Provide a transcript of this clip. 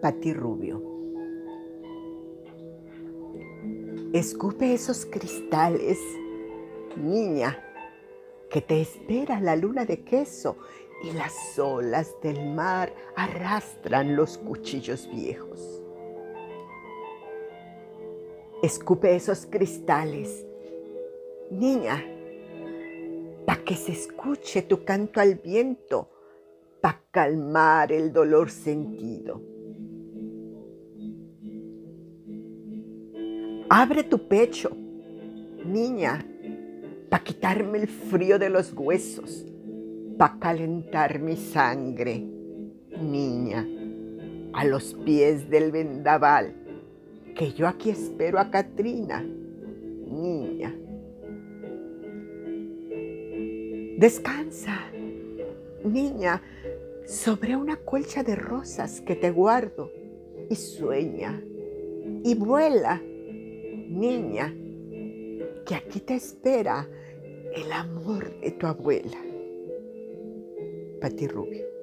Pati Rubio. Escupe esos cristales, niña, que te espera la luna de queso y las olas del mar arrastran los cuchillos viejos. Escupe esos cristales, niña, para que se escuche tu canto al viento, para calmar el dolor sentido. Abre tu pecho, niña, para quitarme el frío de los huesos, para calentar mi sangre, niña, a los pies del vendaval, que yo aquí espero a Katrina, niña. Descansa, niña, sobre una colcha de rosas que te guardo y sueña y vuela, niña, que aquí te espera el amor de tu abuela. Pati Rubio.